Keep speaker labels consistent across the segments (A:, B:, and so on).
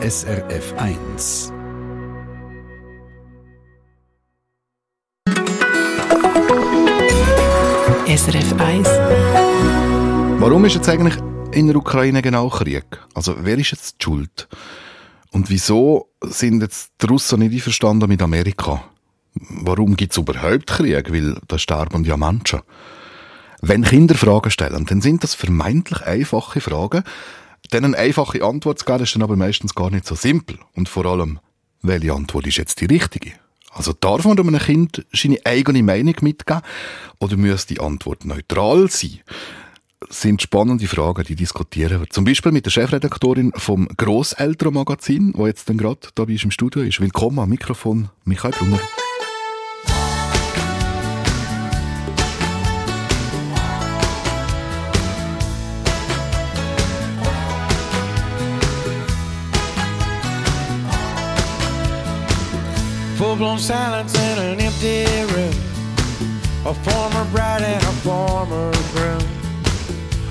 A: SRF 1.
B: SRF 1.
C: Warum ist jetzt eigentlich in der Ukraine genau Krieg? Also wer ist jetzt die schuld? Und wieso sind jetzt die Russen nicht einverstanden mit Amerika? Warum gibt es überhaupt Krieg? Weil da sterben ja Menschen. Wenn Kinder Fragen stellen, dann sind das vermeintlich einfache Fragen. Denen einfache Antwort zu geben, ist dann aber meistens gar nicht so simpel. Und vor allem, welche Antwort ist jetzt die richtige? Also darf man einem Kind seine eigene Meinung mitgeben oder muss die Antwort neutral sein? Das sind spannende Fragen, die diskutieren wir. Zum Beispiel mit der Chefredaktorin vom Grosselternmagazin, wo jetzt dann gerade da bei uns im Studio ist. Willkommen am Mikrofon, Michael Brunner.
D: Full-blown silence in an empty room. A former bride and a former groom.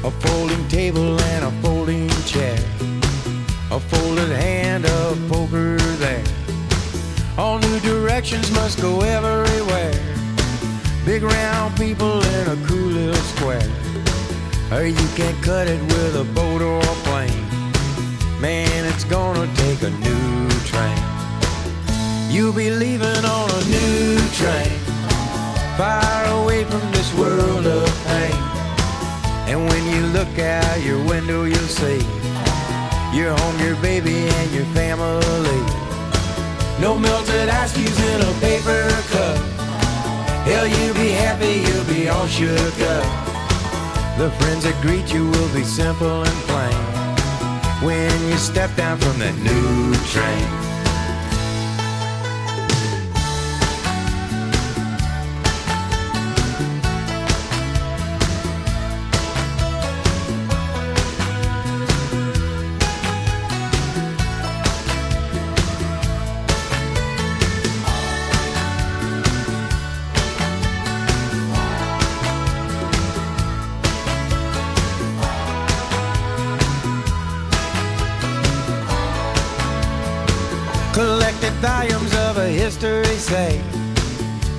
D: A folding table and a folding chair. A folded hand of poker there. All new directions must go everywhere. Big round people in a cool little square. Or you can't cut it with a boat or a plane. Man, it's gonna take a new train. You'll be leaving on a new train, far away from this world of pain. And when you look out your window, you'll see your home, your baby, and your family. No melted ice cubes in a paper cup. Hell, you'll be happy, you'll be all shook up. The friends that greet you will be simple and plain when you step down from that new train.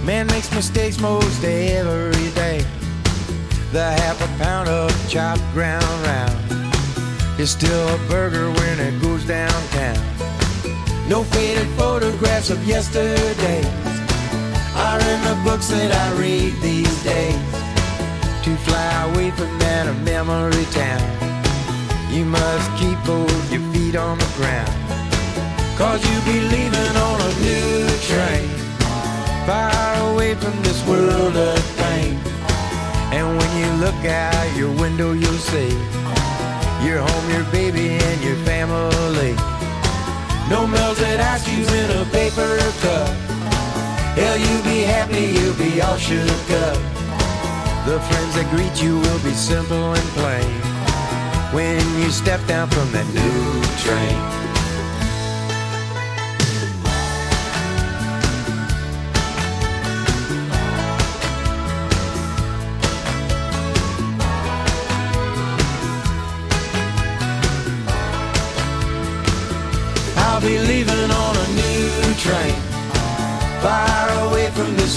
D: Man makes mistakes most every day. The half a pound of chopped ground round is still a burger when it goes downtown. No faded photographs of yesterdays are in the books that I read these days. To fly away from that memory town, you must keep both your feet on the ground. Cause you'll be leaving on a new train Far away from this world of pain. And when you look out your window you'll see Your home, your baby and your family. No melted ice cubes in a paper cup. Hell, you'll be happy, you'll be all shook up. The friends that greet you will be simple and plain When you step down from that new train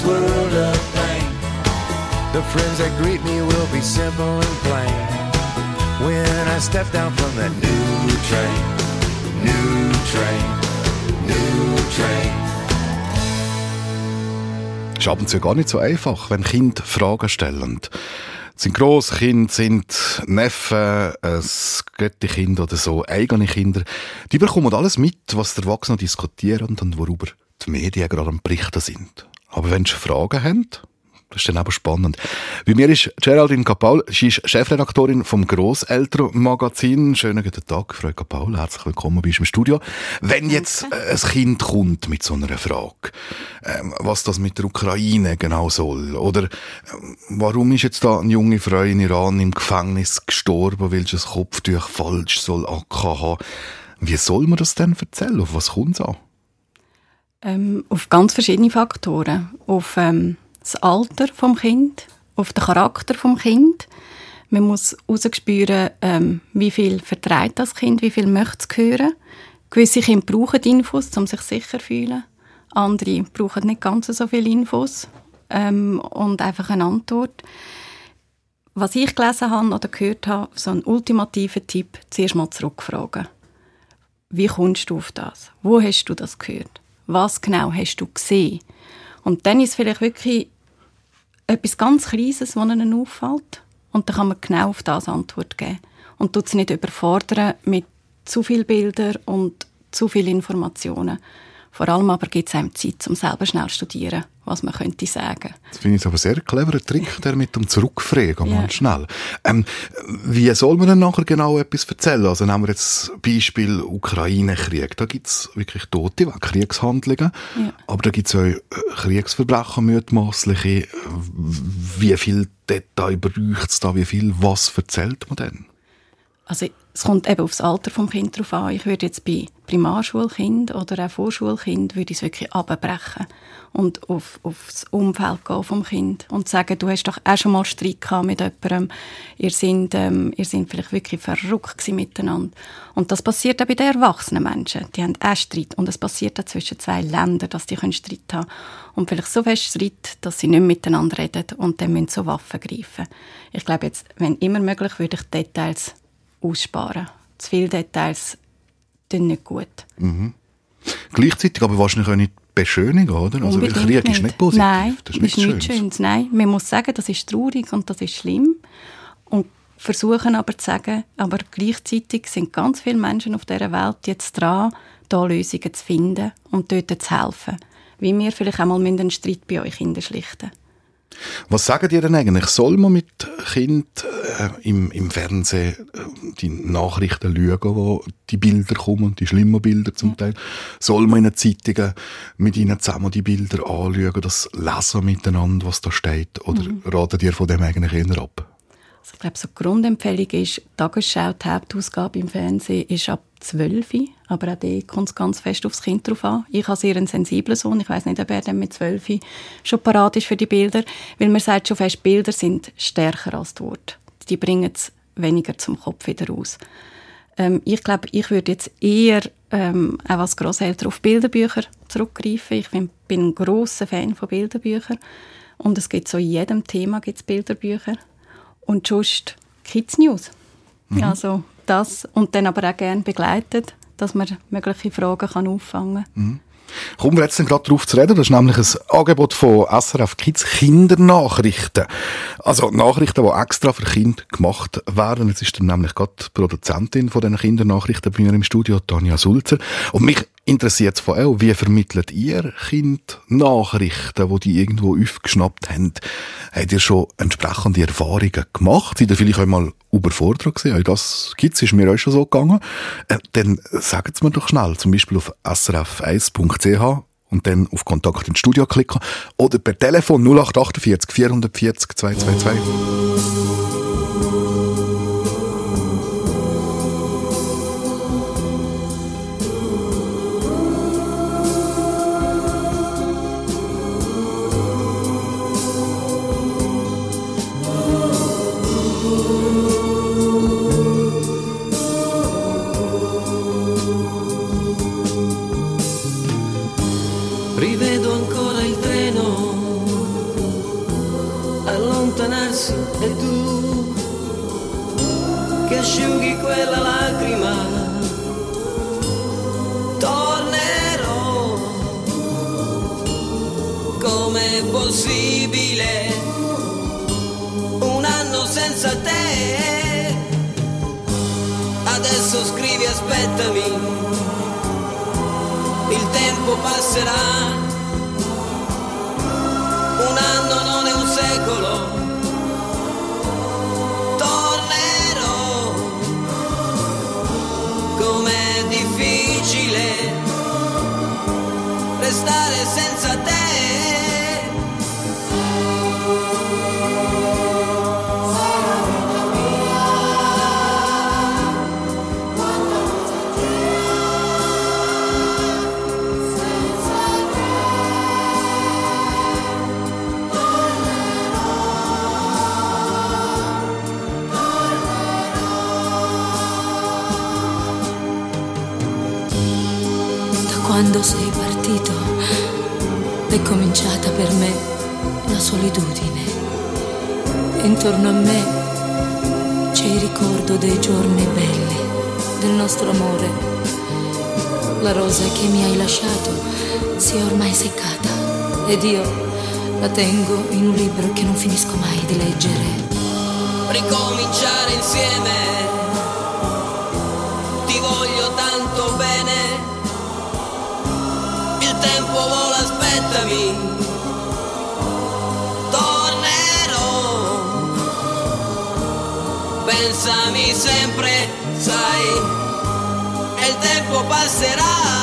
D: this world of pain. The friends that greet me will be simple and plain. When I step down from that new train, new train, new train.
C: ist ab und zu gar nicht so einfach, wenn Kinder Fragen stellen. Es sind grosse Kinder, sind Neffen, es Götti-Kinder oder so, eigene Kinder. Die bekommen alles mit, was die Erwachsenen diskutieren und worüber die Medien gerade am Berichten sind. Aber wenn sie Fragen haben, das ist dann aber spannend. Bei mir ist Geraldine Kapaul, sie ist Chefredaktorin vom Grosselternmagazin. Schönen guten Tag, Frau Kapaul, herzlich willkommen bei uns im Studio. Wenn jetzt äh, ein Kind kommt mit so einer Frage, ähm, was das mit der Ukraine genau soll, oder ähm, warum ist jetzt da eine junge Frau in Iran im Gefängnis gestorben, weil sie das Kopftuch falsch soll haben, wie soll man das denn erzählen? Auf was kommt es an?
B: Ähm, auf ganz verschiedene Faktoren. Auf ähm, das Alter vom Kind, auf den Charakter vom Kind. Man muss herausspüren, ähm, wie viel vertreibt das Kind, wie viel möchte es hören. Gewisse Kinder brauchen Infos, um sich sicher zu fühlen. Andere brauchen nicht ganz so viele Infos ähm, und einfach eine Antwort. Was ich gelesen habe oder gehört habe, so ein ultimativer Tipp, zuerst mal zurückfragen. Wie kommst du auf das? Wo hast du das gehört? Was genau hast du gesehen? Und dann ist vielleicht wirklich etwas ganz Kleines, was ihnen auffällt. Und dann kann man genau auf das Antwort geben. Und tut es nicht überfordern mit zu vielen Bildern und zu vielen Informationen. Vor allem aber gibt es einem Zeit, um selber schnell zu studieren, was man könnte sagen.
C: Das finde ich aber sehr cleverer Trick, der mit dem Zurückfragen,
B: Ja.
C: schnell. Ähm, wie soll man denn nachher genau etwas erzählen? Also nehmen wir jetzt Beispiel Ukraine-Krieg. Da gibt es wirklich Tote, Kriegshandlungen.
B: Ja.
C: Aber da gibt es auch äh, Kriegsverbrechen, mutmaßliche. Wie viel Detail braucht es da? Wie viel? Was erzählt man denn?
B: Also es kommt eben aufs Alter vom Kind drauf an. Ich würde jetzt bei Primarschulkind oder auch Vorschulkind würde ich es wirklich abbrechen und auf, auf das Umfeld gehen vom Kind und sagen, du hast doch auch schon mal Streit gehabt mit jemandem, ihr seid, ähm, ihr seid vielleicht wirklich verrückt gewesen miteinander. Und das passiert auch bei den erwachsenen Menschen. Die haben auch Streit und es passiert auch zwischen zwei Ländern, dass die können Streit haben und vielleicht so fest Streit, dass sie nicht miteinander reden und dann müssen so Waffen greifen. Ich glaube jetzt, wenn immer möglich, würde ich Details aussparen. Zu viele Details tun nicht gut.
C: Gleichzeitig aber wahrscheinlich auch nicht beschönigen, oder? Also,
B: Unbedingt
C: Krieg ist nicht positiv.
B: Nein,
C: das ist nichts
B: nichts
C: Schönes.
B: Schönes. Nein, man muss sagen, das ist traurig und das ist schlimm. Und versuchen aber zu sagen, aber gleichzeitig sind ganz viele Menschen auf dieser Welt jetzt dran, da Lösungen zu finden und dort zu helfen. Wie wir vielleicht einmal einen Streit bei euch schlichten.
C: Was sagen die denn eigentlich? Soll man mit Kind äh, im, im Fernsehen äh, die Nachrichten schauen, wo die Bilder kommen, die schlimmen Bilder zum Teil? Soll man in den Zeitungen mit ihnen zusammen die Bilder anschauen, das lesen miteinander, was da steht? Oder ratet ihr von dem eigentlich eher ab?
B: Also ich glaube, so die Grundempfehlung ist, die Tagesschau, die Hauptausgabe im Fernsehen ist ab 12 Uhr, aber auch da kommt es ganz fest aufs Kind drauf an. Ich habe sehr einen sensiblen Sohn, ich weiß nicht, ob er dann mit 12 Uhr schon parat ist für die Bilder, weil man sagt schon fest, Bilder sind stärker als die Worte. Die bringen es weniger zum Kopf wieder raus. Ähm, ich glaube, ich würde jetzt eher ähm, auch als Grosseltern auf Bilderbücher zurückgreifen. Ich bin, bin ein grosser Fan von Bilderbüchern und es gibt so in jedem Thema gibt's Bilderbücher und sonst Kids News. Also das und dann aber auch gerne begleitet, dass man mögliche Fragen kann auffangen kann.
C: Kommen wir jetzt gerade darauf zu reden. Das ist nämlich ein Angebot von SRF Kids Kindernachrichten. Also Nachrichten, die extra für Kinder gemacht werden. Jetzt ist dann nämlich gerade die Produzentin von diesen Kindernachrichten bei mir im Studio, Tanja Sulzer. Und mich interessiert es von auch, wie vermittelt ihr Kind Nachrichten, die die irgendwo aufgeschnappt haben? Habt ihr schon entsprechende Erfahrungen gemacht? Seid ihr vielleicht auch mal überfordert gewesen? Auch das gibt's, ist mir auch schon so gegangen. Äh, dann sagt es mir doch schnell, zum Beispiel auf srf1.ch und dann auf Kontakt ins Studio klicken oder per Telefon 0848 440 222.
E: Rivedo ancora il treno allontanarsi e tu che asciughi quella lacrima. Tornerò. Com'è possibile un anno senza te? Adesso scrivi aspettami tempo passerà. Un anno non è un secolo. Tornerò. Com'è difficile restare senza te.
F: cominciata per me la solitudine. Intorno a me c'è il ricordo dei giorni belli, del nostro amore. La rosa che mi hai lasciato si è ormai seccata ed io la tengo in un libro che non finisco mai di leggere.
G: Ricominciare insieme ascoltami, tornerò, pensami sempre, sai, e il tempo passerà.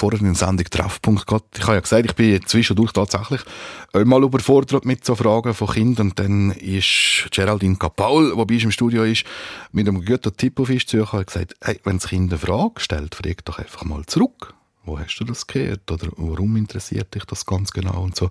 C: Vorher Sendung Treffpunkt gehabt. Ich habe ja gesagt, ich bin zwischendurch tatsächlich einmal überfordert mit so Fragen von Kindern. Und dann ist Geraldine Kapaul, die bei uns im Studio ist, mit einem guten Tipp auf uns zu hat gesagt, hey, wenn das Kind eine Frage stellt, frag doch einfach mal zurück. Wo hast du das gehört? Oder warum interessiert dich das ganz genau? Und so.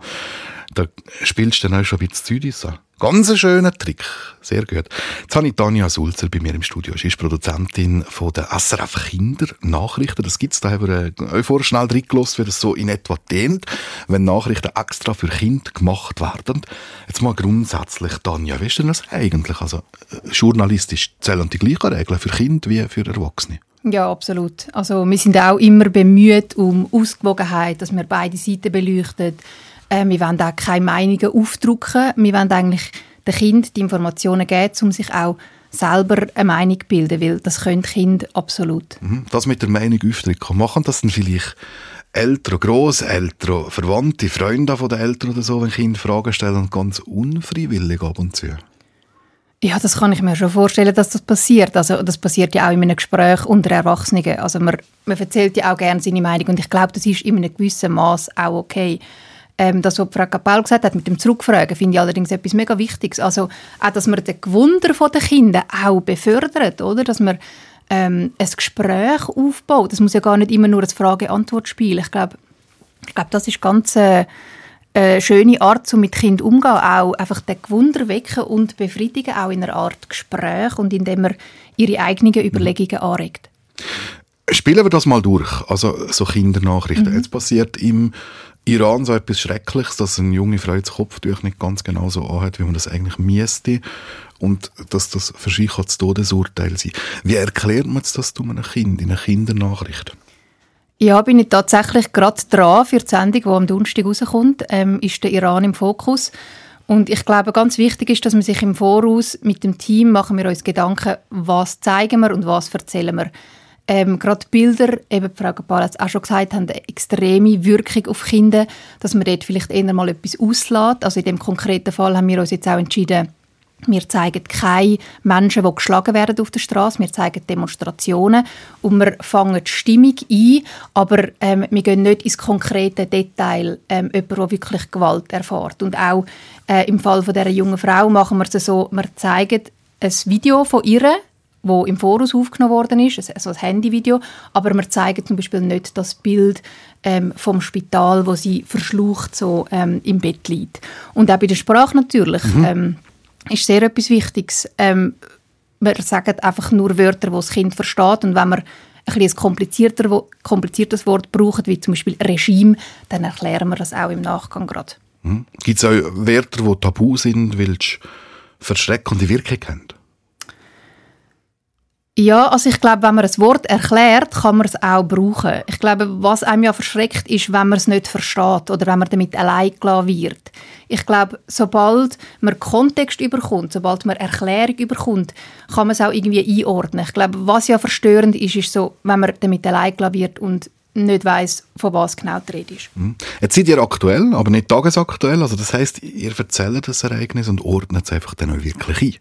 C: Da spielst du dann auch schon ein bisschen Züdis an. Ganz ein schöner Trick. Sehr gut. Jetzt habe ich Tanja Sulzer bei mir im Studio. Sie ist Produzentin von der SRF Kindernachrichten. Das gibt's da haben wir äh, vorher schnell reingelassen, wie das so in etwa dehnt, wenn Nachrichten extra für Kinder gemacht werden. Jetzt mal grundsätzlich, Tanja, wie ist denn das eigentlich? Also, äh, journalistisch zählen die gleichen Regeln für Kinder wie für Erwachsene?
H: Ja, absolut. Also wir sind auch immer bemüht um Ausgewogenheit, dass wir beide Seiten beleuchten. Äh, wir wollen auch keine Meinungen aufdrucken. Wir wollen eigentlich den Kindern die Informationen geben, um sich auch selber eine Meinung zu bilden, weil das können Kinder absolut.
C: Mhm. Das mit der Meinung aufdrücken. Machen das dann vielleicht Eltern, Grosseltern, Verwandte, Freunde von den Eltern oder so, wenn Kinder Fragen stellen, ganz unfreiwillig ab und zu?
H: Ja, das kann ich mir schon vorstellen, dass das passiert. Also das passiert ja auch in einem Gespräch unter Erwachsenen. Also man, man erzählt ja auch gerne seine Meinung und ich glaube, das ist in einem gewissen Maß auch okay. Ähm, das, was Frau Kapell gesagt hat mit dem Zurückfragen, finde ich allerdings etwas mega Wichtiges. Also auch, dass man den Gewunder der Kinder auch befördert, oder? Dass man ähm, ein Gespräch aufbaut. Das muss ja gar nicht immer nur ein Frage-Antwort-Spiel. Ich glaube, ich glaube, das ist ganz äh, eine schöne Art, um mit Kind umzugehen. Auch einfach den Gewunder wecken und befriedigen, auch in einer Art Gespräch und indem man ihre eigenen Überlegungen anregt.
C: Spielen wir das mal durch. Also so Kindernachrichten. Jetzt passiert im Iran so etwas Schreckliches, dass eine junge Frau das Kopftuch nicht ganz genau so anhat, wie man das eigentlich müsste. Und dass das für sich das Todesurteil sein Wie erklärt man das einem Kind in einer Kindernachricht?
H: Ja, bin ich tatsächlich gerade dran für die Sendung, die am Donnerstag rauskommt, ähm, ist der Iran im Fokus. Und ich glaube, ganz wichtig ist, dass man sich im Voraus mit dem Team machen wir uns Gedanken, was zeigen wir und was erzählen wir. Ähm, gerade Bilder, eben Frau es auch schon gesagt, haben eine extreme Wirkung auf Kinder, dass man dort vielleicht eher mal etwas auslässt. Also in dem konkreten Fall haben wir uns jetzt auch entschieden, wir zeigen keine Menschen, die geschlagen werden auf der Straße. Wir zeigen Demonstrationen und wir fangen die Stimmung ein, aber ähm, wir gehen nicht ins konkrete Detail, ähm, jemand, der wirklich Gewalt erfährt. Und auch äh, im Fall von dieser jungen Frau machen wir es so, wir zeigen ein Video von ihr, wo im Voraus aufgenommen worden ist, also ein Handyvideo, aber wir zeigen zum Beispiel nicht das Bild ähm, vom Spital, wo sie verschlucht so ähm, im Bett liegt. Und auch bei der Sprache natürlich. Ähm, ist sehr etwas Wichtiges. Ähm, wir sagen einfach nur Wörter, die das Kind versteht. Und wenn wir ein, ein komplizierter, kompliziertes Wort brauchen, wie zum Beispiel Regime, dann erklären wir das auch im Nachgang gerade.
C: Hm? Gibt es auch Wörter, die tabu sind, weil sie verschreckende Wirkung haben?
H: Ja, also ich glaube, wenn man ein Wort erklärt, kann man es auch brauchen. Ich glaube, was einem ja verschreckt, ist, wenn man es nicht versteht oder wenn man damit allein gelassen wird. Ich glaube, sobald man Kontext überkommt, sobald man Erklärung überkommt, kann man es auch irgendwie einordnen. Ich glaube, was ja verstörend ist, ist so, wenn man damit allein gelassen wird und nicht weiß, von was genau die Rede ist.
C: Hm? Jetzt seid ihr aktuell, aber nicht tagesaktuell. Also das heißt, ihr erzählt das Ereignis und ordnet es einfach dann auch wirklich ein.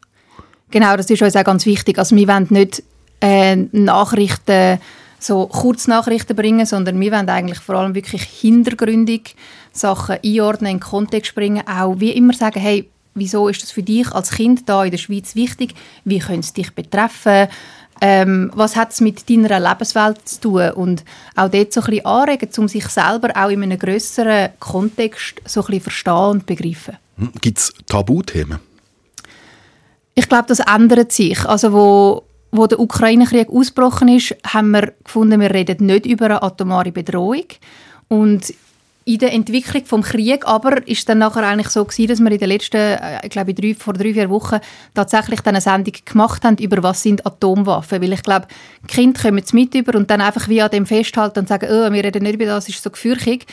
H: Genau, das ist uns auch ganz wichtig. Also wir wollen nicht äh, Nachrichten, so Kurznachrichten bringen, sondern wir wollen eigentlich vor allem wirklich hintergründig Sachen einordnen, in Kontext bringen, auch wie immer sagen, hey, wieso ist das für dich als Kind da in der Schweiz wichtig? Wie könnte es dich betreffen? Ähm, was hat es mit deiner Lebenswelt zu tun? Und auch dort so ein bisschen anregen, um sich selber auch in einem grösseren Kontext so ein bisschen verstehen und begreifen.
C: Hm? Gibt es Tabuthemen?
H: Ich glaube, das ändert sich. Also wo, wo der Ukraine-Krieg ausgebrochen ist, haben wir gefunden, wir reden nicht über eine atomare Bedrohung. Und in der Entwicklung vom Krieg aber ist dann nachher eigentlich so gewesen, dass wir in den letzten, äh, ich glaube, drei, vor drei, vier Wochen tatsächlich dann eine Sendung gemacht haben über was sind Atomwaffen. Weil ich glaube, Kinder kommen es mit über und dann einfach wie an dem festhalten und sagen, oh, wir reden nicht über das, ist so gefürchtig.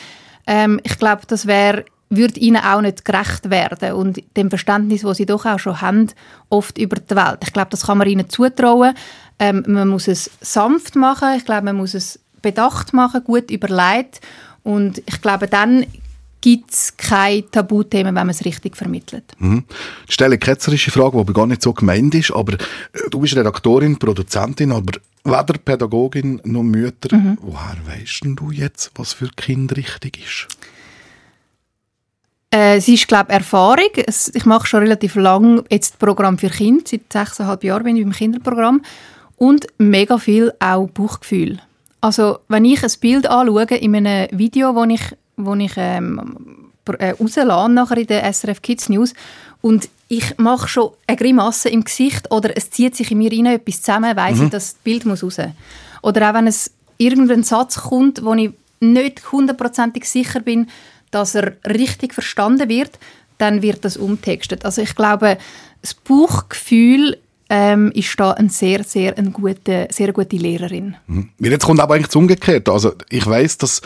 H: Ähm, ich glaube, das wäre würde ihnen auch nicht gerecht werden und dem Verständnis, das sie doch auch schon haben, oft über die Welt. Ich glaube, das kann man ihnen zutrauen. Ähm, man muss es sanft machen. Ich glaube, man muss es bedacht machen, gut überlegt. Und ich glaube, dann gibt es keine Tabuthemen, wenn man es richtig vermittelt.
C: Mhm. Ich stelle eine ketzerische Frage, die gar nicht so gemeint ist, aber äh, du bist Redaktorin, Produzentin, aber weder Pädagogin noch Mütter. Woher weißt du jetzt, was für Kind richtig ist?
H: Äh, es ist, glaube Erfahrung. Es, ich mache schon relativ lang jetzt Programm für Kinder. Seit sechseinhalb Jahren bin ich im Kinderprogramm. Und mega viel auch Bauchgefühl. Also, wenn ich ein Bild anschaue in einem Video, das ich, wo ich ähm, äh, rauslade, nachher in der SRF Kids News, und ich mache schon eine Grimasse im Gesicht oder es zieht sich in mir rein etwas zusammen, weiss ich, das Bild muss raus. Oder auch wenn es irgendein Satz kommt, wo ich nicht hundertprozentig sicher bin, dass er richtig verstanden wird, dann wird das umtextet. Also ich glaube, das Bauchgefühl ähm, ist da eine sehr, sehr, eine gute, sehr gute Lehrerin.
C: Mhm. Jetzt kommt aber eigentlich das Umgekehrte. Also ich weiß, dass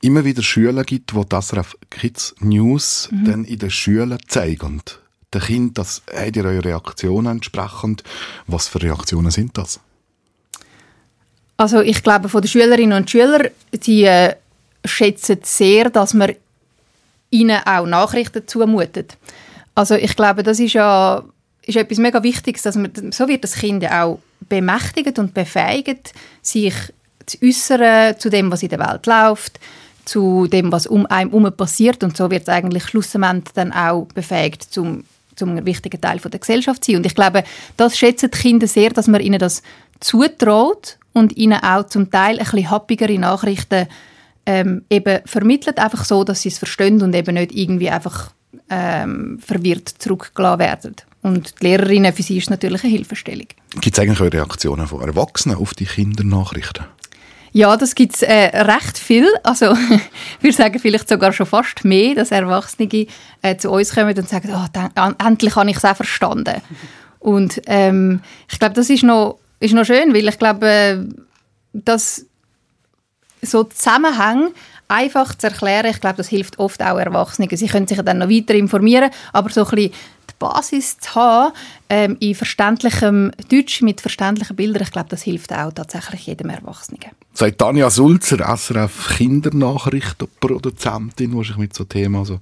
C: immer wieder Schüler gibt, die das auf Kids News dann in den Schulen zeigen. Den Kind, das habt ihr eure Reaktionen entsprechend. Was für Reaktionen sind das?
H: Also ich glaube, von den Schülerinnen und Schülern, die äh, schätzen sehr, dass man ihnen auch Nachrichten zumutet. Also ich glaube, das ist ja ist etwas mega Wichtiges, dass man, so wird das Kind auch bemächtigt und befähigt, sich zu äußern zu dem, was in der Welt läuft, zu dem, was um einem herum passiert und so wird es eigentlich schlussendlich dann auch befähigt, zum, zum wichtigen Teil der Gesellschaft zu sein. Und ich glaube, das schätzen die Kinder sehr, dass man ihnen das zutraut und ihnen auch zum Teil ein bisschen happigere Nachrichten ähm, eben vermittelt, einfach so, dass sie es verstehen und eben nicht irgendwie einfach ähm, verwirrt zurückgelassen werden. Und die Lehrerinnen für sie ist natürlich eine Hilfestellung.
C: Gibt es eigentlich auch Reaktionen von Erwachsenen auf die Kindernachrichten?
H: Ja, das gibt es äh, recht viel. Also, wir sagen vielleicht sogar schon fast mehr, dass Erwachsene äh, zu uns kommen und sagen, oh, dann, an, endlich habe ich es auch verstanden. Und ähm, ich glaube, das ist noch, ist noch schön, weil ich glaube, äh, dass so Zusammenhänge einfach zu erklären, ich glaube, das hilft oft auch Erwachsenen. Sie können sich dann noch weiter informieren, aber so ein bisschen Basis zu haben, ähm, in verständlichem Deutsch, mit verständlichen Bildern, ich glaube, das hilft auch tatsächlich jedem Erwachsenen.
C: Sagt Tanja Sulzer, SRF Kindernachrichtenproduzentin, die sich mit so Themen also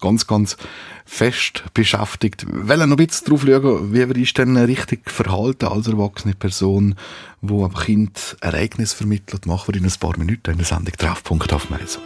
C: ganz, ganz fest beschäftigt. Will noch ein bisschen drauf schauen, wie wir ist denn richtig verhalten als erwachsene Person, die einem Kind Ereignis vermittelt, machen wir in ein paar Minuten in der Sendung Treffpunkt auf Meiso.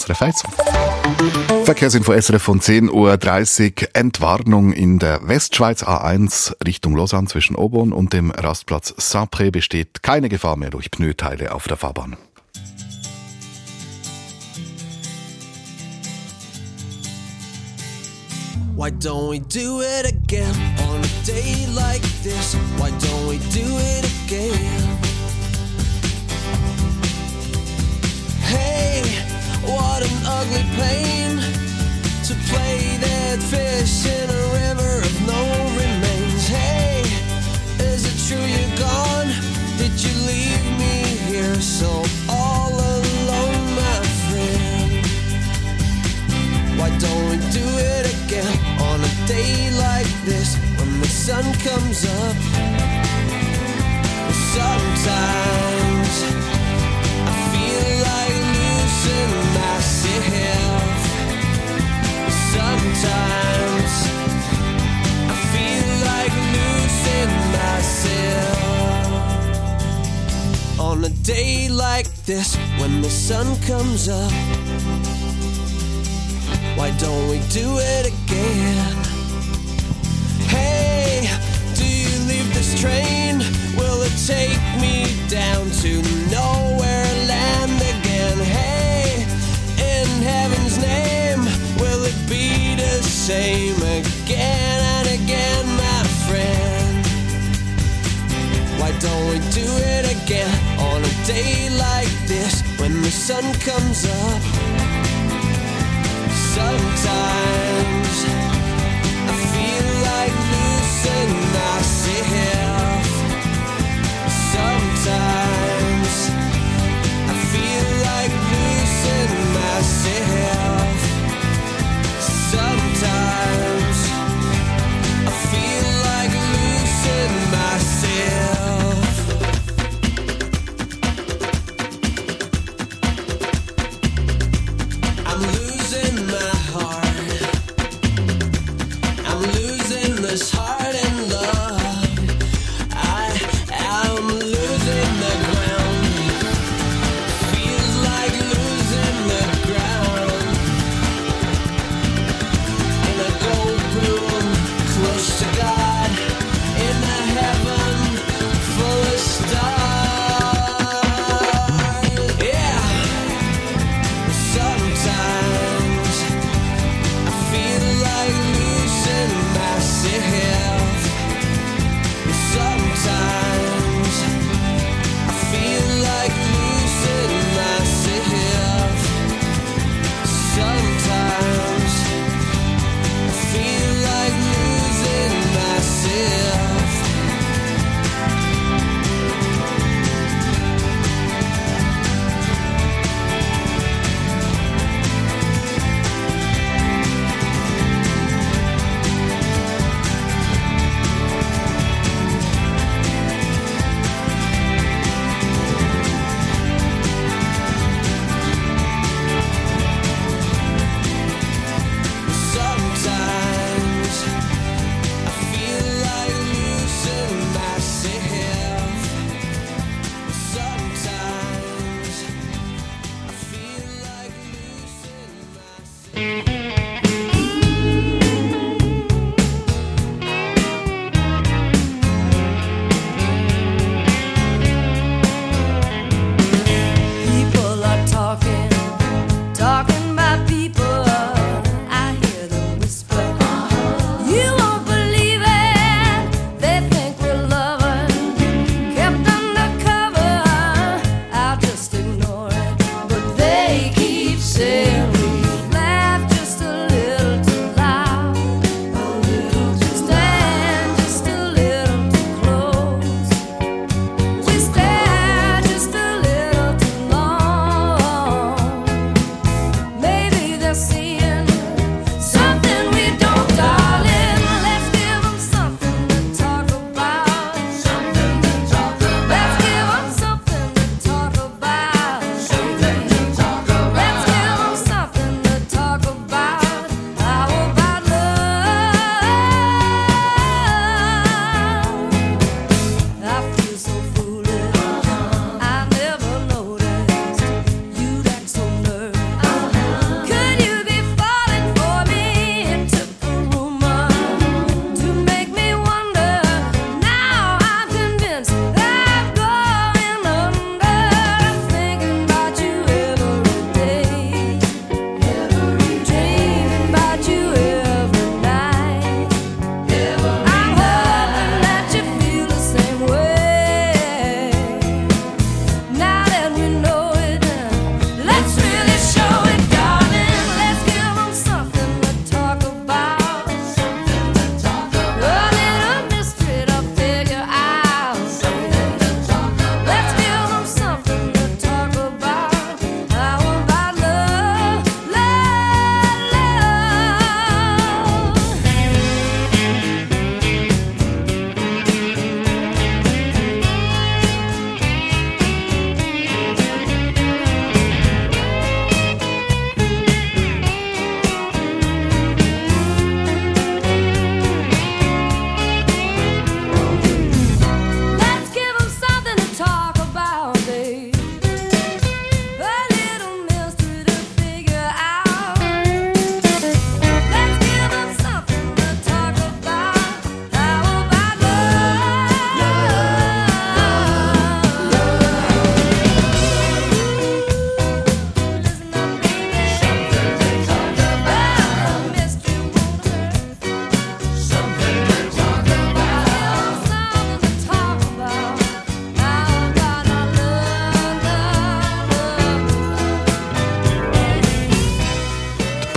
C: SRF 1. Verkehrsinfo SRF von 10.30 Uhr. Entwarnung in der Westschweiz A1 Richtung Lausanne zwischen Obon und dem Rastplatz Saint-Pré besteht keine Gefahr mehr durch Pneuteile auf der Fahrbahn.
I: Why don't we do it again on a day like this? Why don't we do it again? Hey, what an ugly pain to play dead fish in a river of no remains. Hey, is it true you're gone? Did you leave me here so all alone, my friend? Why don't we do it again on a day like this when the sun comes up? Sometimes On a day like this when the sun comes up. Why don't we do it again? Hey, do you leave this train? Will it take me down to nowhere same again and again, my friend? Why don't we do it again on a day like this when the sun comes up?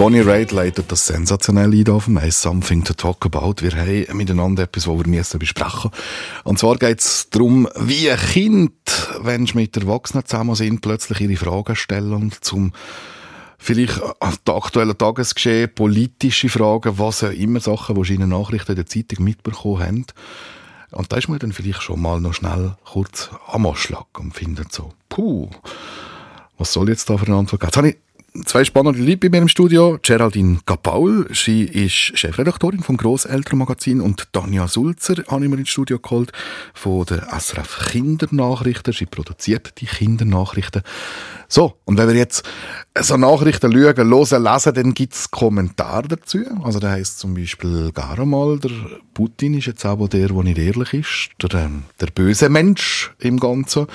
C: Bonnie Raitt leitet das sensationell ein auf dem «Ice Something to Talk About». Wir haben miteinander etwas, was wir müssen besprechen Und zwar geht es darum, wie ein Kind, wenn sie mit Erwachsenen zusammen sind, plötzlich ihre Fragen stellen zum vielleicht an das Tagesgeschehen, politische Fragen, was auch immer Sachen, die sie in den Nachrichten in der Zeitung mitbekommen haben. Und da ist man dann vielleicht schon mal noch schnell kurz am Anschlag und findet so, puh, was soll jetzt da für eine Antwort geben? Zwei spannende Leute bei mir im Studio. Geraldine Kapaul, sie ist Chefredaktorin vom Grosselternmagazin und Tanja Sulzer habe ich mir ins Studio geholt von der SRF Kindernachrichten. Sie produziert die Kindernachrichten. So, und wenn wir jetzt so Nachrichten schauen, hören, lesen, dann gibt es Kommentare dazu. Also da heisst zum Beispiel gar mal, der Putin ist jetzt auch der, der nicht ehrlich ist, der, ähm, der böse Mensch im Ganzen.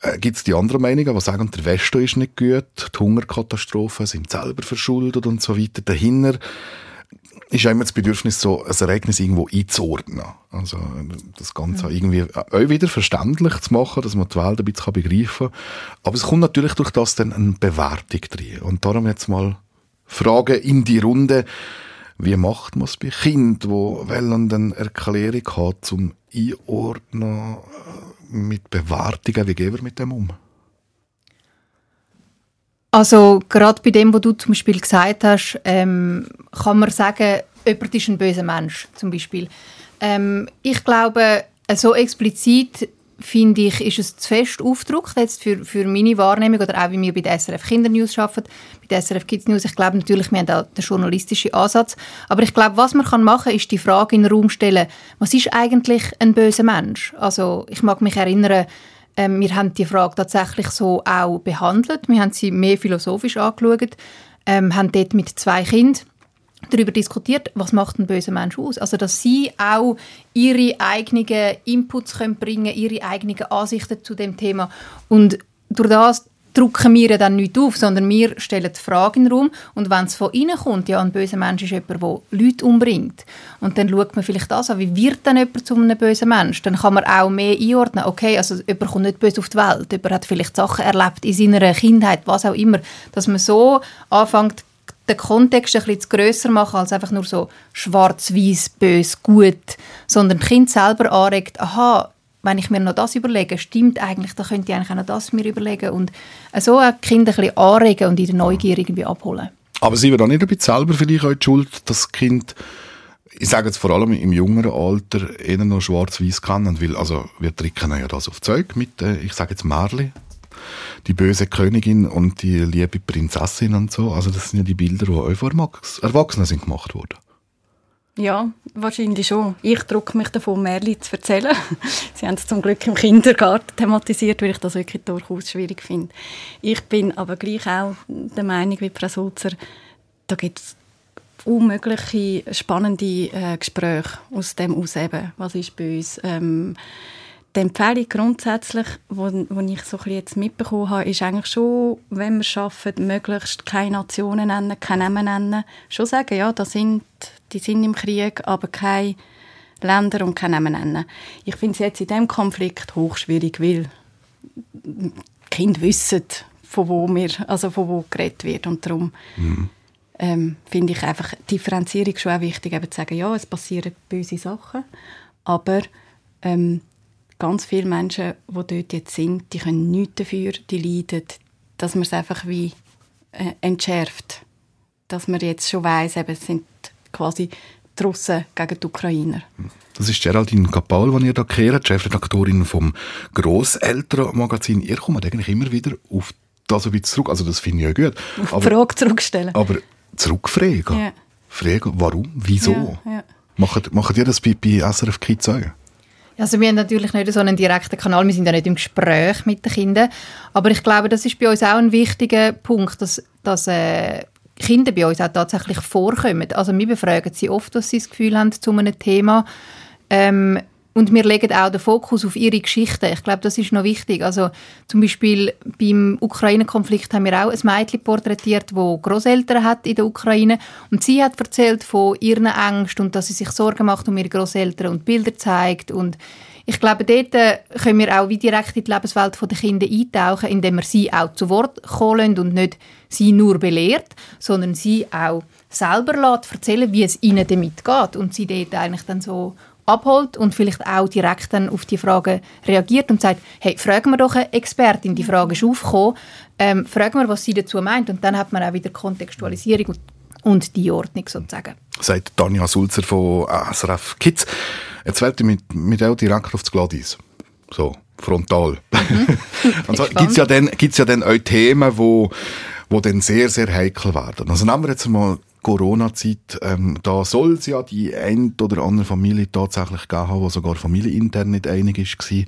C: Äh, Gibt es die anderen Meinungen, die sagen, der Westen ist nicht gut, die Hungerkatastrophen sind selber verschuldet und so weiter. Dahinter ist ja immer das Bedürfnis, so ein Ereignis irgendwo einzuordnen. Also das Ganze
J: Ja.
C: irgendwie auch wieder verständlich zu machen, dass man die Welt ein bisschen begreifen kann. Aber es kommt natürlich durch das dann eine Bewertung drin. Und darum jetzt mal Frage in die Runde. Wie macht man es bei Kindern, die wollen eine Erklärung haben zum Einordnen mit Bewertungen? Wie gehen wir mit dem um?
H: Also gerade bei dem, was du zum Beispiel gesagt hast, ähm, kann man sagen, jemand ist ein böser Mensch zum Beispiel. Ähm, ich glaube, so explizit finde ich, ist es zu fest aufgedruckt jetzt für, für meine Wahrnehmung oder auch wie wir bei der SRF Kindernews arbeiten, bei der SRF Kids News. Ich glaube natürlich, wir haben da den journalistischen Ansatz. Aber ich glaube, was man kann machen ist die Frage in den Raum stellen, was ist eigentlich ein böser Mensch? Also ich mag mich erinnern, ähm, wir haben die Frage tatsächlich so auch behandelt. Wir haben sie mehr philosophisch angeschaut, ähm, haben dort mit zwei Kindern darüber diskutiert, was macht ein böser Mensch aus. Also, dass sie auch ihre eigenen Inputs können bringen ihre eigenen Ansichten zu dem Thema. Und durch das drucken wir dann nicht auf, sondern wir stellen die Frage in den Raum und wenn es von innen kommt, ja, ein böser Mensch ist jemand, der Leute umbringt und dann schaut man vielleicht das an, wie wird dann jemand zu einem bösen Mensch? Dann kann man auch mehr einordnen, okay, also jemand kommt nicht böse auf die Welt, jemand hat vielleicht Sachen erlebt in seiner Kindheit, was auch immer, dass man so anfängt, den Kontext ein bisschen grösser machen als einfach nur so schwarz-weiß, böse, gut, sondern das Kind selber anregt, aha, wenn ich mir noch das überlege, stimmt eigentlich, dann könnte ich eigentlich auch noch das mir überlegen. Und so auch die Kinder ein bisschen anregen und in der Neugier irgendwie abholen.
C: Aber sie wird auch nicht ein bisschen selber vielleicht auch die Schuld, dass das Kind, ich sage jetzt vor allem im jüngeren Alter, eher noch schwarz-weiß kennen, weil, also, wir tricken ja das auf Zeug mit, äh, ich sage jetzt Marley, die böse Königin und die liebe Prinzessin und so. Also, das sind ja die Bilder, die auch von Erwachs- Erwachsenen sind gemacht worden.
B: Ja, wahrscheinlich schon. Ich drücke mich davon, Märchen zu erzählen. Sie haben es zum Glück im Kindergarten thematisiert, weil ich das wirklich durchaus schwierig finde. Ich bin aber gleich auch der Meinung wie Frau Sulzer, da gibt es unmögliche spannende äh, Gespräche aus dem aus eben. Was ist böse? Ähm, die Empfehlung grundsätzlich, wo ich so ein jetzt mitbekommen habe, ist eigentlich schon, wenn wir schaffen, möglichst keine Nationen nennen, keine Namen nennen, schon sagen, ja, das sind, die sind im Krieg, aber keine Länder und keine Namen nennen. Ich finde es jetzt in diesem Konflikt hochschwierig, weil die Kinder wissen, von wo, wir, also von wo geredet wird. Und darum ähm, finde ich einfach die Differenzierung schon auch wichtig, eben zu sagen, ja, es passieren böse Sachen, aber ähm, ganz viele Menschen, die dort jetzt sind, die können nichts dafür, die leiden, dass man es einfach wie äh, entschärft. Dass man jetzt schon weiss, eben, es sind quasi die Russen gegen die Ukrainer.
C: Das ist Geraldine Kapaul, die ihr da kehrt, Chefredaktorin vom Grosselternmagazin. Ihr kommt eigentlich immer wieder auf das ein bisschen zurück. Also das finde ich ja gut.
B: Auf die Frage zurückstellen.
C: Aber zurückfragen.
B: Ja.
C: Fragen, warum, wieso?
B: Ja, ja.
C: Macht, macht ihr das bei, bei SRF Kids auch?
H: Also wir haben natürlich nicht so einen direkten Kanal, wir sind ja nicht im Gespräch mit den Kindern, aber ich glaube, das ist bei uns auch ein wichtiger Punkt, dass, dass äh, Kinder bei uns auch tatsächlich vorkommen. Also wir befragen sie oft, was sie das Gefühl haben zu einem Thema. Ähm, Und wir legen auch den Fokus auf ihre Geschichten. Ich glaube, das ist noch wichtig. Also zum Beispiel beim Ukraine-Konflikt haben wir auch ein Mädchen porträtiert, wo Großeltern hat in der Ukraine und sie hat erzählt von ihren Ängsten und dass sie sich Sorgen macht um ihre Großeltern und Bilder zeigt und ich glaube, dort äh, können wir auch wie direkt in die Lebenswelt der Kinder eintauchen, indem wir sie auch zu Wort kommen und nicht sie nur belehrt, sondern sie auch selber lässt erzählen, wie es ihnen damit geht und sie dort eigentlich dann so abholt und vielleicht auch direkt dann auf die Frage reagiert und sagt, hey, fragen wir doch eine Expertin, die Frage ist aufgekommen, ähm, fragen wir, was sie dazu meint und dann hat man auch wieder Kontextualisierung und, und die Ordnung sozusagen.
C: Sagt Tanja Sulzer von SRF Kids. Jetzt werde ich mit, mit auch direkt auf das Gladys. So, frontal. und so gibt's ja dann, gibt's ja dann auch Themen, wo, wo dann sehr, sehr heikel werden. Also nehmen wir jetzt mal Corona-Zeit, ähm, da soll es ja die ein oder andere Familie tatsächlich gegeben haben, wo sogar familienintern nicht einig war.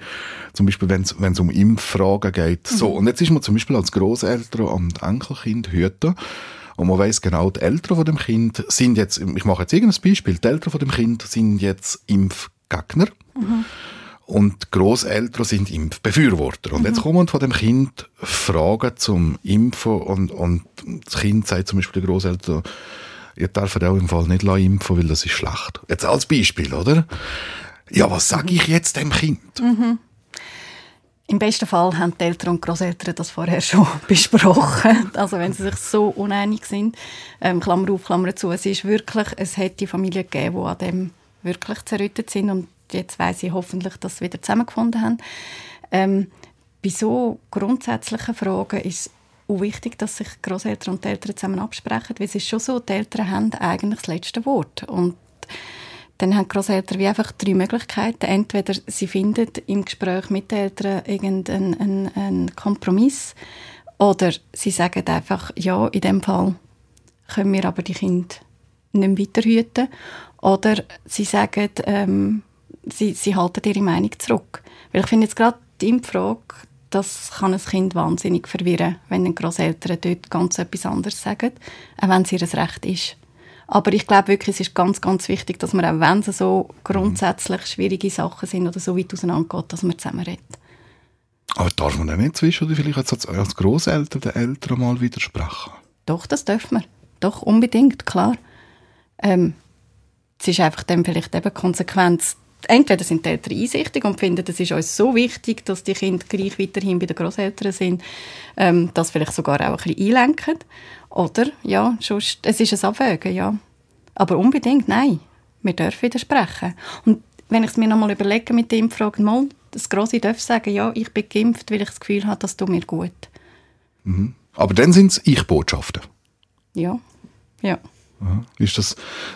C: Zum Beispiel, wenn es um Impffragen geht. So, und jetzt ist man zum Beispiel als Großeltern und Enkelkind hüten. Und man weiß genau, die Eltern von dem Kind sind jetzt, ich mache jetzt irgendein Beispiel, die Eltern von dem Kind sind jetzt Impfgegner. Und die Grosseltern sind Impfbefürworter. Und jetzt kommen von dem Kind Fragen zum Impfen und, und das Kind sagt zum Beispiel den Grosseltern, ihr dürft auch im Fall nicht impfen, weil das ist schlecht. Jetzt als Beispiel, oder? Ja, was sage ich jetzt dem Kind?
B: Im besten Fall haben die Eltern und Großeltern das vorher schon besprochen. Also wenn sie sich so uneinig sind, ähm, Klammer auf, Klammer zu, es ist wirklich, es hätte Familien gegeben, die an dem wirklich zerrüttet sind und jetzt weiß ich hoffentlich, dass sie wieder zusammengefunden haben. Ähm, bei so grundsätzlichen Fragen ist es wichtig, dass sich Großeltern und Eltern zusammen absprechen, weil es ist schon so, die Eltern haben eigentlich das letzte Wort und dann haben Großeltern wie einfach drei Möglichkeiten. Entweder sie finden im Gespräch mit den Eltern irgendeinen einen, einen Kompromiss oder sie sagen einfach, ja, in dem Fall können wir aber die Kinder nicht mehr weiterhüten. Oder sie sagen, ähm, sie, sie halten ihre Meinung zurück. Weil ich finde jetzt gerade die Impffrage, das kann ein Kind wahnsinnig verwirren, wenn die Großeltern dort ganz etwas anderes sagen, auch wenn es ihr Recht ist. Aber ich glaube wirklich, es ist ganz, ganz wichtig, dass man auch wenn es so grundsätzlich schwierige Sachen sind oder so weit auseinandergeht, dass man zusammen redet.
C: Aber darf man dann nicht zwischen oder vielleicht als, als Grosseltern den Eltern mal widersprechen?
B: Doch, das dürfen wir. Doch, unbedingt, klar. Ähm, es ist einfach dann vielleicht eben Konsequenz. Entweder sind die Eltern einsichtig und finden, es ist uns so wichtig, dass die Kinder gleich weiterhin bei den Großeltern sind, ähm, das vielleicht sogar auch ein bisschen einlenken. Oder, ja, sonst, es ist ein Abwägen, ja. Aber unbedingt, nein. Wir dürfen widersprechen. Und wenn ich es mir nochmal überlege mit dem Fragen, mal, das Grosse darf sagen, ja, ich bin geimpft, weil ich das Gefühl habe, das tut mir gut.
C: Aber dann sind es Ich-Botschaften.
B: Ja, ja.
C: Aha. Ist das,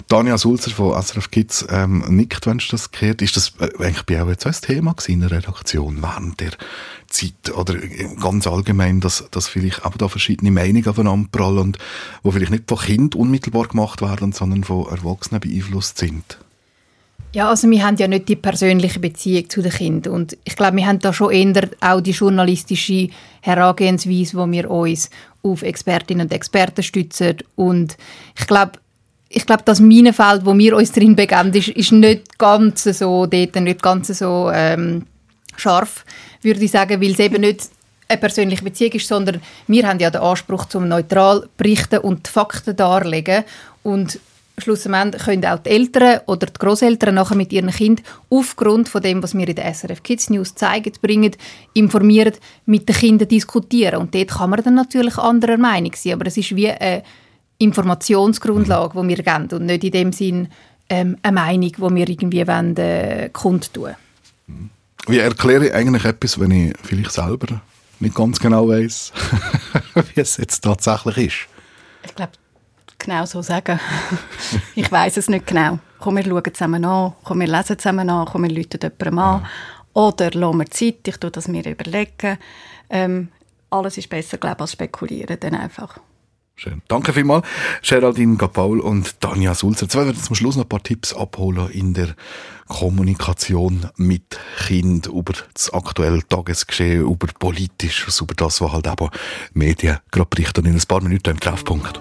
C: Tanja Sulzer von SRF Kids ähm, nickt, wenn du das gehört. Ist das äh, eigentlich bei auch jetzt auch ein Thema in der Redaktion während der Zeit oder ganz allgemein, dass, dass vielleicht aber da verschiedene Meinungen aufeinander prallen und wo vielleicht nicht von Kind unmittelbar gemacht werden, sondern von Erwachsenen beeinflusst sind?
H: Ja, also wir haben ja nicht die persönliche Beziehung zu den Kindern und ich glaube, wir haben da schon eher auch die journalistische Herangehensweise, wo wir uns auf Expertinnen und Experten stützen. Und ich glaube, ich glaube, das Minenfeld, wo wir uns drin begeben, ist, ist nicht ganz so dort, nicht ganz so ähm, scharf, würde ich sagen, weil es eben nicht eine persönliche Beziehung ist, sondern wir haben ja den Anspruch, zum neutral berichten und die Fakten darlegen. Und schlussendlich können auch die Eltern oder die Großeltern nachher mit ihren Kindern aufgrund von dem, was wir in der SRF Kids News zeigen, bringen, informieren, mit den Kindern diskutieren. Und dort kann man dann natürlich anderer Meinung sein, aber es ist wie eine Informationsgrundlage, die wir geben und nicht in dem Sinn ähm, eine Meinung, die wir irgendwie wollen, äh, kundtun.
C: Wie erkläre ich eigentlich etwas, wenn ich vielleicht selber nicht ganz genau weiß, wie es jetzt tatsächlich ist?
B: Ich glaube, genau so sagen. ich weiß es nicht genau. Komm, wir schauen zusammen an, komm, wir lesen zusammen an, komm, wir rufen jemandem an. Oder lassen wir Zeit, ich tue das mir überlegen. Ähm, alles ist besser, glaube ich, als spekulieren dann einfach.
C: Schön. Danke vielmals, Geraldine Gapaul und Tanja Sulzer. Jetzt werden wir zum Schluss noch ein paar Tipps abholen in der Kommunikation mit Kind über das aktuelle Tagesgeschehen, über Politisches, über das, was halt eben Medien gerade berichten. In ein paar Minuten im Treffpunkt.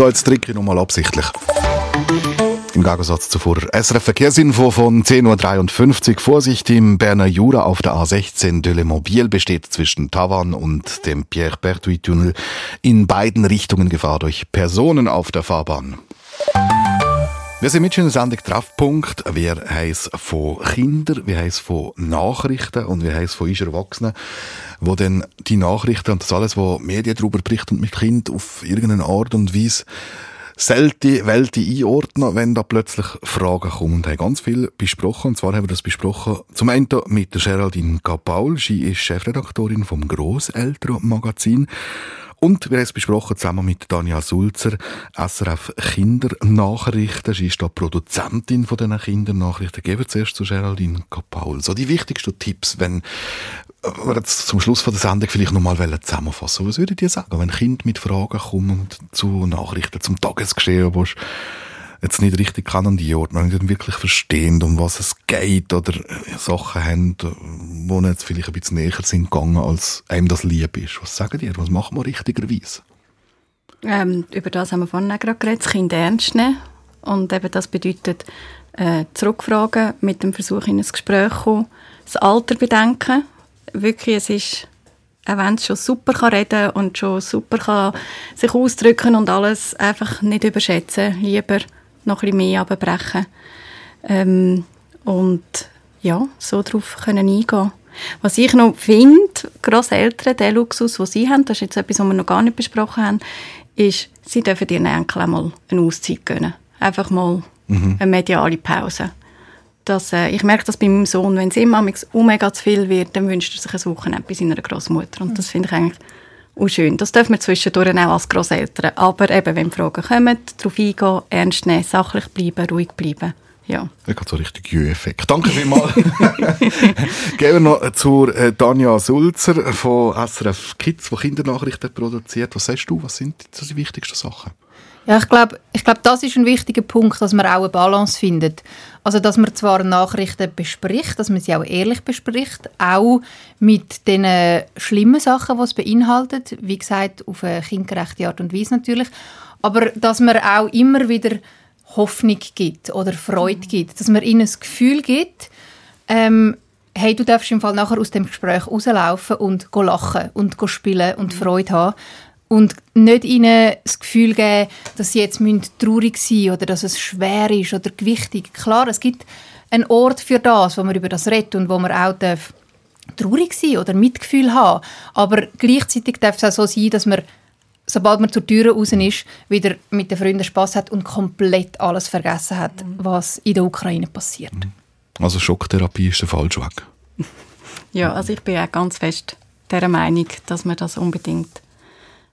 C: So, jetzt drücke ich nochmal absichtlich. Im Gegensatz zu vorher. SRF Verkehrsinfo von 10.53 Uhr. Vorsicht im Berner Jura auf der A16 de Le Mobile besteht zwischen Tavan und dem Pierre-Pertuis-Tunnel in beiden Richtungen Gefahr durch Personen auf der Fahrbahn. Wir sind mit in der Sendung Treffpunkt. Wir heißt von Kindern, wir heißt von Nachrichten und wir heißt von uns Erwachsenen, wo dann die Nachrichten und das alles, was Medien darüber berichten und mit Kind auf irgendeine Art und Weise selten Welten einordnen, wenn da plötzlich Fragen kommen. Und haben ganz viel besprochen. Und zwar haben wir das besprochen zum einen mit der Geraldine Kapaul. Sie ist Chefredaktorin vom Grosseltern-Magazin. Und wir haben es besprochen zusammen mit Danja Sulzer, SRF Kindernachrichten. Sie ist da Produzentin von diesen Kindernachrichten. Geben wir zuerst zu Geraldine Kapaul. So die wichtigsten Tipps, wenn wir jetzt zum Schluss von der Sendung vielleicht nochmal zusammenfassen. Was würdet ihr sagen, wenn Kinder mit Fragen kommen zu Nachrichten, zum Tagesgeschehen, wo jetzt nicht richtig kann an die Ordnung, nicht wirklich verstehen, um was es geht oder Sachen haben, wo jetzt vielleicht ein bisschen näher sind gegangen, als einem das lieb ist. Was sagen ihr? Was machen wir richtigerweise?
B: Ähm, über das haben wir vorhin gerade geredet, das Kind ernst nehmen. Und eben das bedeutet, äh, zurückfragen, mit dem Versuch in ein Gespräch kommen, das Alter bedenken. Wirklich, es ist, wenn es schon super kann reden und schon super kann sich ausdrücken und alles, einfach nicht überschätzen. Lieber noch ein bisschen mehr abbrechen. Ähm, und ja, so darauf können eingehen. Was ich noch finde, Grosseltern, der Luxus, den sie haben, das ist jetzt etwas, was wir noch gar nicht besprochen haben, ist, sie dürfen ihren Enkel mal eine Auszeit gönnen. Einfach mal
C: Mhm.
B: eine mediale Pause. Das, äh, ich merke das bei meinem Sohn, wenn es immer mega zu viel wird, dann wünscht er sich ein Wochenende bei seiner Großmutter. Und das finde ich eigentlich auch schön. Das dürfen wir zwischendurch auch als Grosseltern. Aber eben, wenn Fragen kommen, darauf eingehen, ernst nehmen, sachlich bleiben, ruhig bleiben. Ja.
C: Ich habe so richtig Jö-Effekt. Danke vielmals. Gehen wir noch zur äh, Tanja Sulzer von SRF Kids, die Kindernachrichten produziert. Was sagst du, was sind so die wichtigsten Sachen?
H: Ja, ich glaube, ich glaub, das ist ein wichtiger Punkt, dass man auch eine Balance findet. Also, dass man zwar Nachrichten bespricht, dass man sie auch ehrlich bespricht, auch mit den schlimmen Sachen, die es beinhaltet, wie gesagt, auf eine kindgerechte Art und Weise natürlich, aber dass man auch immer wieder Hoffnung gibt oder Freude gibt, dass man ihnen das Gefühl gibt, ähm, hey, du darfst im Fall nachher aus dem Gespräch rauslaufen und lachen und spielen und Freude haben und nicht ihnen das Gefühl geben, dass sie jetzt traurig sein müssen oder dass es schwer ist oder gewichtig. Klar, es gibt einen Ort für das, wo man über das redet und wo man auch darf traurig sein oder Mitgefühl haben. Aber gleichzeitig darf es auch so sein, dass man sobald man zur Tür raus ist, wieder mit den Freunden Spaß hat und komplett alles vergessen hat, was in der Ukraine passiert.
C: Also Schocktherapie ist der falsche Weg.
B: Ja, also ich bin auch ganz fest der Meinung, dass man das unbedingt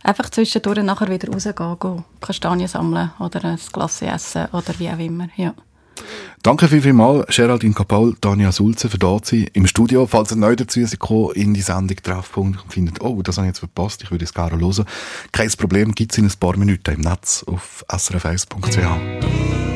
B: einfach zwischendurch nachher wieder rausgehen, gehen, Kastanien sammeln oder ein Glas essen oder wie auch immer. Ja.
C: Danke viel, viel mal, Geraldine Kapaul, Tanja Sulze, für da sein im Studio. Falls ihr neu dazu seid, in die Sendung Treffpunkt und findet, oh, das habe ich jetzt verpasst, ich würde es gerne hören. Kein Problem, gibt es in ein paar Minuten im Netz auf srf1.ch.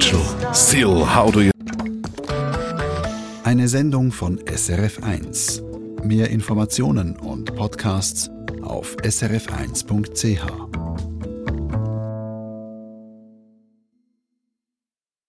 C: Mitchell. Still, how do you...
A: Eine Sendung von SRF1. Mehr Informationen und Podcasts auf srf1.ch.